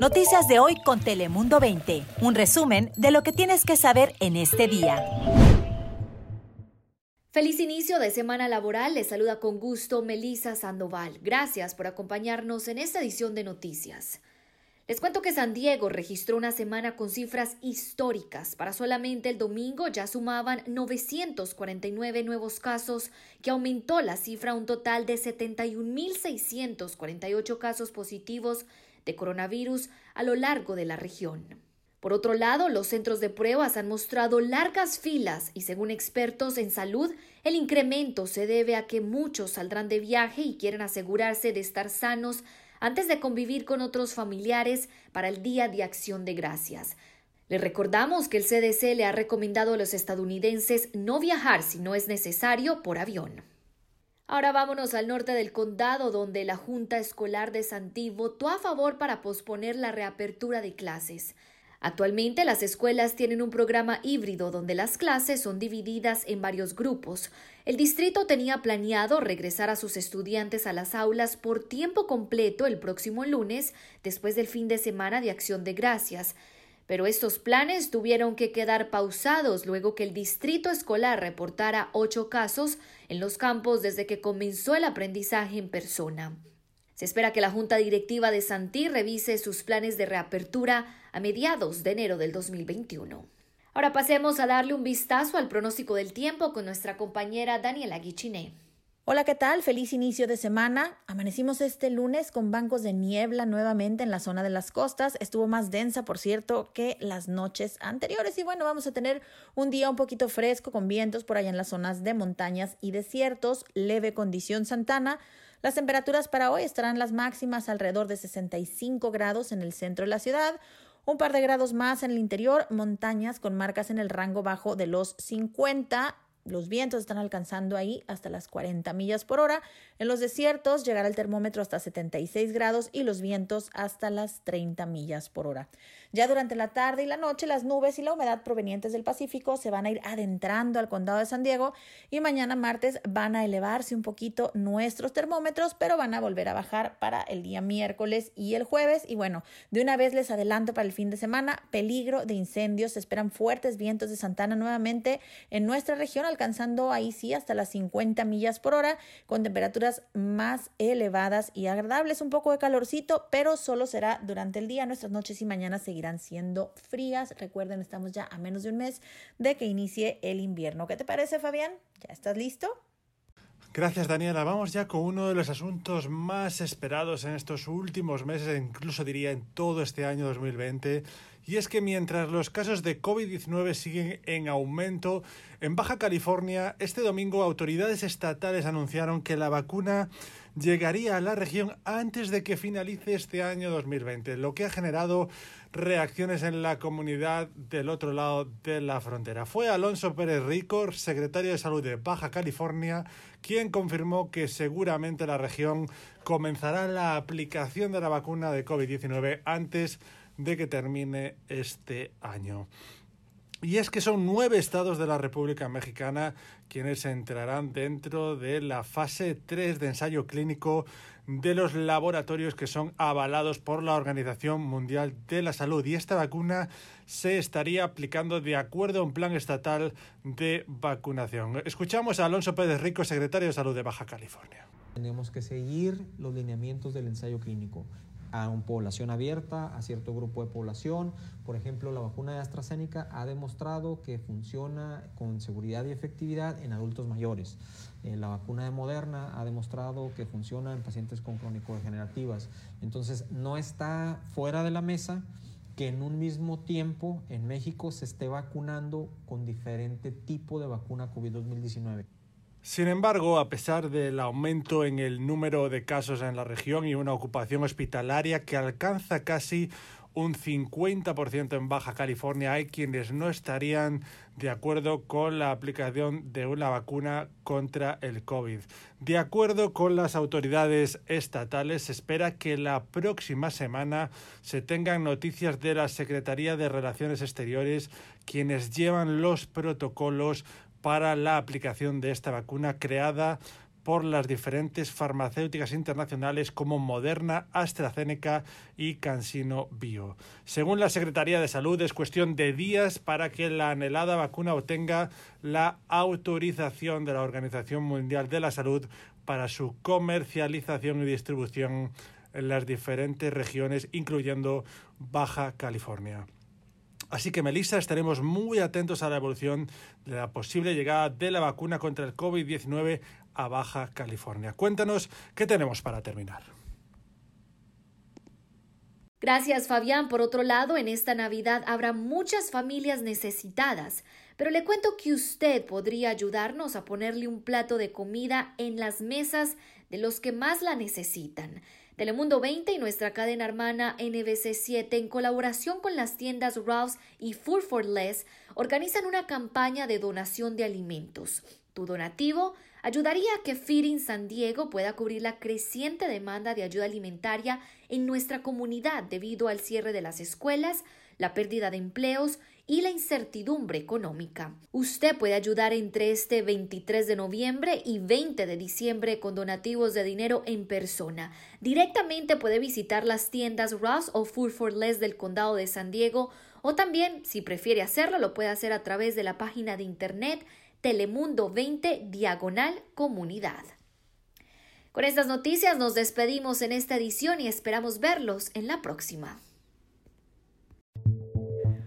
Noticias de hoy con Telemundo 20. Un resumen de lo que tienes que saber en este día. Feliz inicio de semana laboral. Les saluda con gusto Melisa Sandoval. Gracias por acompañarnos en esta edición de noticias. Les cuento que San Diego registró una semana con cifras históricas. Para solamente el domingo ya sumaban 949 nuevos casos, que aumentó la cifra a un total de 71.648 casos positivos de coronavirus a lo largo de la región. Por otro lado, los centros de pruebas han mostrado largas filas y según expertos en salud, el incremento se debe a que muchos saldrán de viaje y quieren asegurarse de estar sanos antes de convivir con otros familiares para el Día de Acción de Gracias. Le recordamos que el CDC le ha recomendado a los estadounidenses no viajar si no es necesario por avión. Ahora vámonos al norte del condado, donde la Junta Escolar de Santí votó a favor para posponer la reapertura de clases. Actualmente las escuelas tienen un programa híbrido donde las clases son divididas en varios grupos. El distrito tenía planeado regresar a sus estudiantes a las aulas por tiempo completo el próximo lunes, después del fin de semana de acción de gracias. Pero estos planes tuvieron que quedar pausados luego que el distrito escolar reportara ocho casos en los campos desde que comenzó el aprendizaje en persona. Se espera que la Junta Directiva de Santí revise sus planes de reapertura a mediados de enero del 2021. Ahora pasemos a darle un vistazo al pronóstico del tiempo con nuestra compañera Daniela Guichiné. Hola, ¿qué tal? Feliz inicio de semana. Amanecimos este lunes con bancos de niebla nuevamente en la zona de las costas. Estuvo más densa, por cierto, que las noches anteriores. Y bueno, vamos a tener un día un poquito fresco con vientos por allá en las zonas de montañas y desiertos. Leve condición Santana. Las temperaturas para hoy estarán las máximas alrededor de 65 grados en el centro de la ciudad, un par de grados más en el interior, montañas con marcas en el rango bajo de los 50 los vientos están alcanzando ahí hasta las 40 millas por hora. En los desiertos llegará el termómetro hasta 76 grados y los vientos hasta las 30 millas por hora. Ya durante la tarde y la noche las nubes y la humedad provenientes del Pacífico se van a ir adentrando al condado de San Diego y mañana martes van a elevarse un poquito nuestros termómetros, pero van a volver a bajar para el día miércoles y el jueves. Y bueno, de una vez les adelanto para el fin de semana, peligro de incendios, se esperan fuertes vientos de Santana nuevamente en nuestra región alcanzando ahí sí hasta las 50 millas por hora, con temperaturas más elevadas y agradables, un poco de calorcito, pero solo será durante el día. Nuestras noches y mañanas seguirán siendo frías. Recuerden, estamos ya a menos de un mes de que inicie el invierno. ¿Qué te parece, Fabián? ¿Ya estás listo? Gracias, Daniela. Vamos ya con uno de los asuntos más esperados en estos últimos meses, incluso diría en todo este año 2020, y es que mientras los casos de COVID-19 siguen en aumento, en Baja California, este domingo autoridades estatales anunciaron que la vacuna llegaría a la región antes de que finalice este año 2020, lo que ha generado reacciones en la comunidad del otro lado de la frontera. Fue Alonso Pérez Rico, secretario de Salud de Baja California, quien confirmó que seguramente la región comenzará la aplicación de la vacuna de COVID-19 antes de que termine este año. Y es que son nueve estados de la República Mexicana quienes entrarán dentro de la fase 3 de ensayo clínico de los laboratorios que son avalados por la Organización Mundial de la Salud. Y esta vacuna se estaría aplicando de acuerdo a un plan estatal de vacunación. Escuchamos a Alonso Pérez Rico, secretario de Salud de Baja California. Tenemos que seguir los lineamientos del ensayo clínico a una población abierta, a cierto grupo de población. Por ejemplo, la vacuna de AstraZeneca ha demostrado que funciona con seguridad y efectividad en adultos mayores. Eh, la vacuna de Moderna ha demostrado que funciona en pacientes con crónico-degenerativas. Entonces, no está fuera de la mesa que en un mismo tiempo en México se esté vacunando con diferente tipo de vacuna COVID-2019. Sin embargo, a pesar del aumento en el número de casos en la región y una ocupación hospitalaria que alcanza casi un 50% en Baja California, hay quienes no estarían de acuerdo con la aplicación de una vacuna contra el COVID. De acuerdo con las autoridades estatales, se espera que la próxima semana se tengan noticias de la Secretaría de Relaciones Exteriores, quienes llevan los protocolos para la aplicación de esta vacuna creada por las diferentes farmacéuticas internacionales como Moderna, AstraZeneca y CanSino Bio. Según la Secretaría de Salud, es cuestión de días para que la anhelada vacuna obtenga la autorización de la Organización Mundial de la Salud para su comercialización y distribución en las diferentes regiones, incluyendo Baja California. Así que, Melissa, estaremos muy atentos a la evolución de la posible llegada de la vacuna contra el COVID-19 a Baja California. Cuéntanos qué tenemos para terminar. Gracias, Fabián. Por otro lado, en esta Navidad habrá muchas familias necesitadas, pero le cuento que usted podría ayudarnos a ponerle un plato de comida en las mesas de los que más la necesitan. Telemundo 20 y nuestra cadena hermana NBC7, en colaboración con las tiendas Ralph's y Food for Less, organizan una campaña de donación de alimentos. Tu donativo ayudaría a que Feeding San Diego pueda cubrir la creciente demanda de ayuda alimentaria en nuestra comunidad debido al cierre de las escuelas, la pérdida de empleos y la incertidumbre económica. Usted puede ayudar entre este 23 de noviembre y 20 de diciembre con donativos de dinero en persona. Directamente puede visitar las tiendas Ross o Food for Less del condado de San Diego o también, si prefiere hacerlo, lo puede hacer a través de la página de internet Telemundo 20 Diagonal Comunidad. Con estas noticias nos despedimos en esta edición y esperamos verlos en la próxima.